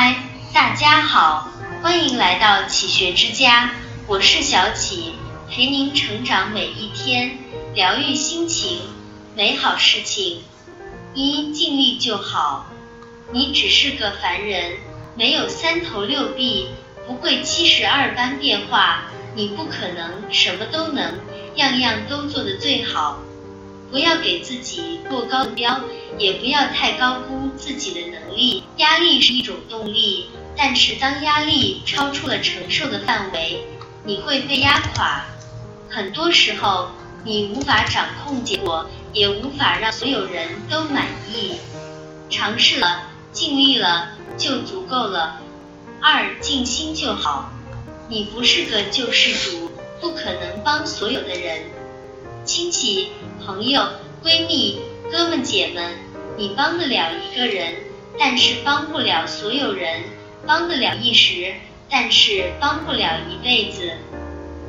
嗨，大家好，欢迎来到启学之家，我是小启，陪您成长每一天，疗愈心情，美好事情。一尽力就好，你只是个凡人，没有三头六臂，不会七十二般变化，你不可能什么都能，样样都做得最好。不要给自己过高的标，也不要太高估自己的能力。压力是一种动力，但是当压力超出了承受的范围，你会被压垮。很多时候，你无法掌控结果，也无法让所有人都满意。尝试了，尽力了，就足够了。二，尽心就好。你不是个救世主，不可能帮所有的人。亲戚、朋友、闺蜜、哥们姐们，你帮得了一个人，但是帮不了所有人；帮得了一时，但是帮不了一辈子。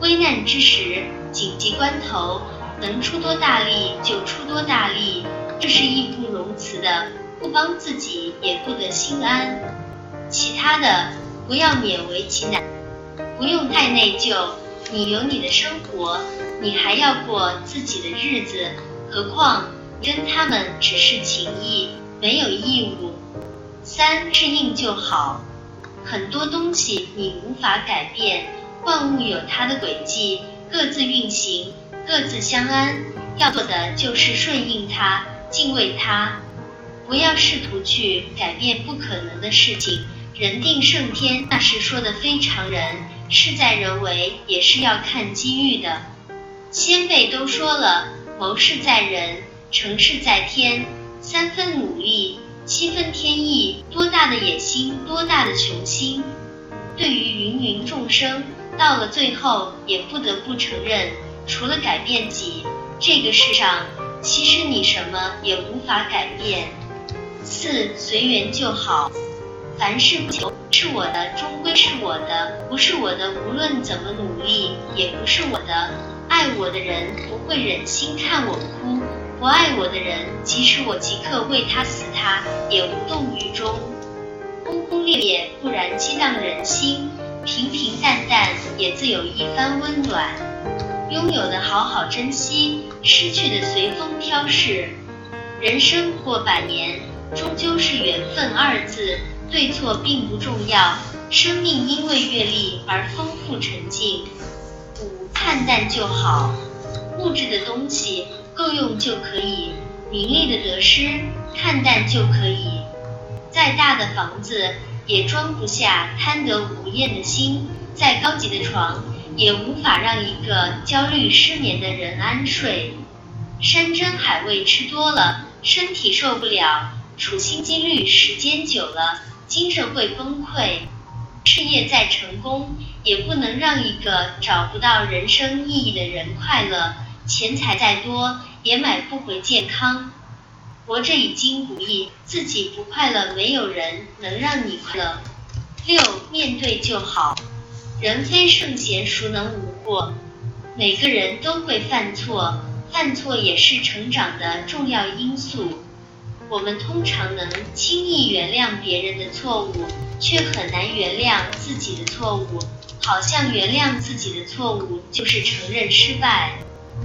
危难之时，紧急关头，能出多大力就出多大力，这是义不容辞的。不帮自己也不得心安。其他的不要勉为其难，不用太内疚。你有你的生活。你还要过自己的日子，何况跟他们只是情谊，没有义务。三适应就好，很多东西你无法改变，万物有它的轨迹，各自运行，各自相安。要做的就是顺应它，敬畏它，不要试图去改变不可能的事情。人定胜天，那是说的非常人，事在人为，也是要看机遇的。先辈都说了，谋事在人，成事在天。三分努力，七分天意。多大的野心，多大的雄心。对于芸芸众生，到了最后，也不得不承认，除了改变己，这个世上其实你什么也无法改变。四随缘就好，凡事不求是我的，终归是我的；不是我的，无论怎么努力，也不是我的。爱我的人不会忍心看我哭，不爱我的人，即使我即刻为他死，他也无动于衷。轰轰烈烈固然激荡人心，平平淡淡也自有一番温暖。拥有的好好珍惜，失去的随风飘逝。人生过百年，终究是缘分二字，对错并不重要。生命因为阅历而丰富沉静。五看淡就好，物质的东西够用就可以，名利的得失看淡就可以。再大的房子也装不下贪得无厌的心，再高级的床也无法让一个焦虑失眠的人安睡。山珍海味吃多了，身体受不了；处心积虑时间久了，精神会崩溃。事业再成功，也不能让一个找不到人生意义的人快乐；钱财再多，也买不回健康。活着已经不易，自己不快乐，没有人能让你快乐。六，面对就好。人非圣贤，孰能无过？每个人都会犯错，犯错也是成长的重要因素。我们通常能轻易原谅别人的错误，却很难原谅自己的错误。好像原谅自己的错误就是承认失败。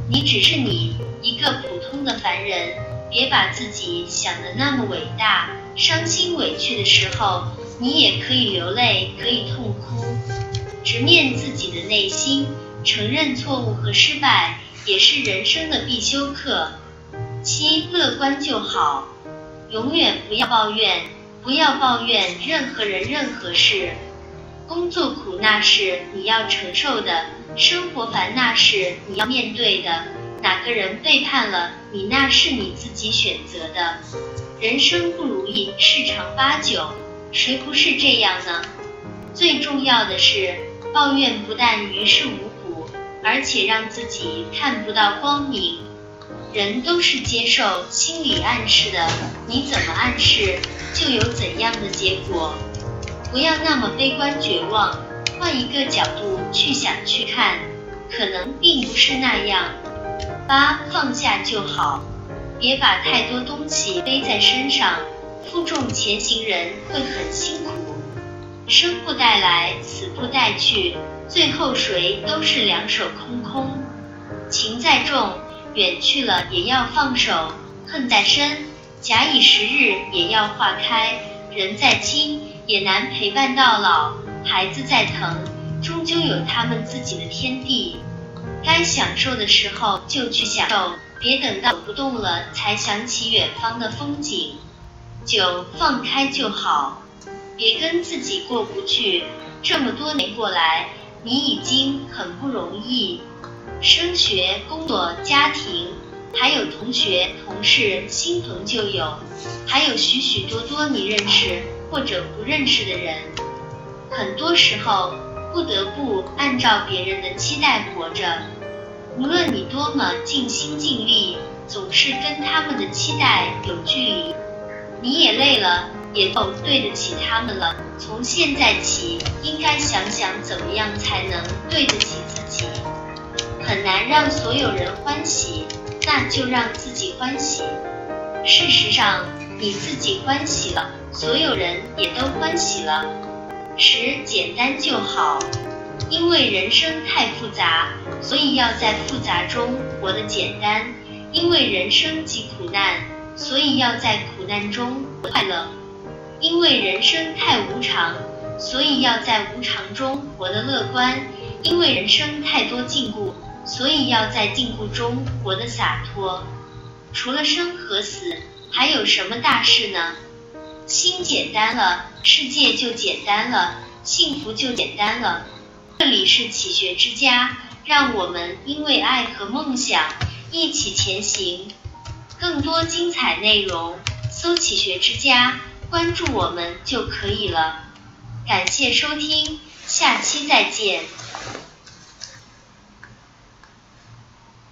你只是你，一个普通的凡人，别把自己想的那么伟大。伤心委屈的时候，你也可以流泪，可以痛哭，直面自己的内心，承认错误和失败，也是人生的必修课。七，乐观就好。永远不要抱怨，不要抱怨任何人、任何事。工作苦那是你要承受的，生活烦那是你要面对的。哪个人背叛了你，那是你自己选择的。人生不如意十常八九，谁不是这样呢？最重要的是，抱怨不但于事无补，而且让自己看不到光明。人都是接受心理暗示的，你怎么暗示，就有怎样的结果。不要那么悲观绝望，换一个角度去想去看，可能并不是那样。八放下就好，别把太多东西背在身上，负重前行人会很辛苦。生不带来，死不带去，最后谁都是两手空空。情再重，远去了也要放手；恨在身，假以时日也要化开。人再亲，也难陪伴到老；孩子再疼，终究有他们自己的天地。该享受的时候就去享受，别等到走不动了才想起远方的风景。酒放开就好。别跟自己过不去，这么多年过来，你已经很不容易。升学、工作、家庭，还有同学、同事、新朋旧友，还有许许多多你认识或者不认识的人。很多时候，不得不按照别人的期待活着。无论你多么尽心尽力，总是跟他们的期待有距离。你也累了。也都对得起他们了。从现在起，应该想想怎么样才能对得起自己。很难让所有人欢喜，那就让自己欢喜。事实上，你自己欢喜了，所有人也都欢喜了。十简单就好，因为人生太复杂，所以要在复杂中活得简单。因为人生即苦难，所以要在苦难中快乐。因为人生太无常，所以要在无常中活得乐观；因为人生太多禁锢，所以要在禁锢中活得洒脱。除了生和死，还有什么大事呢？心简单了，世界就简单了，幸福就简单了。这里是启学之家，让我们因为爱和梦想一起前行。更多精彩内容，搜“启学之家”。关注我们就可以了，感谢收听，下期再见。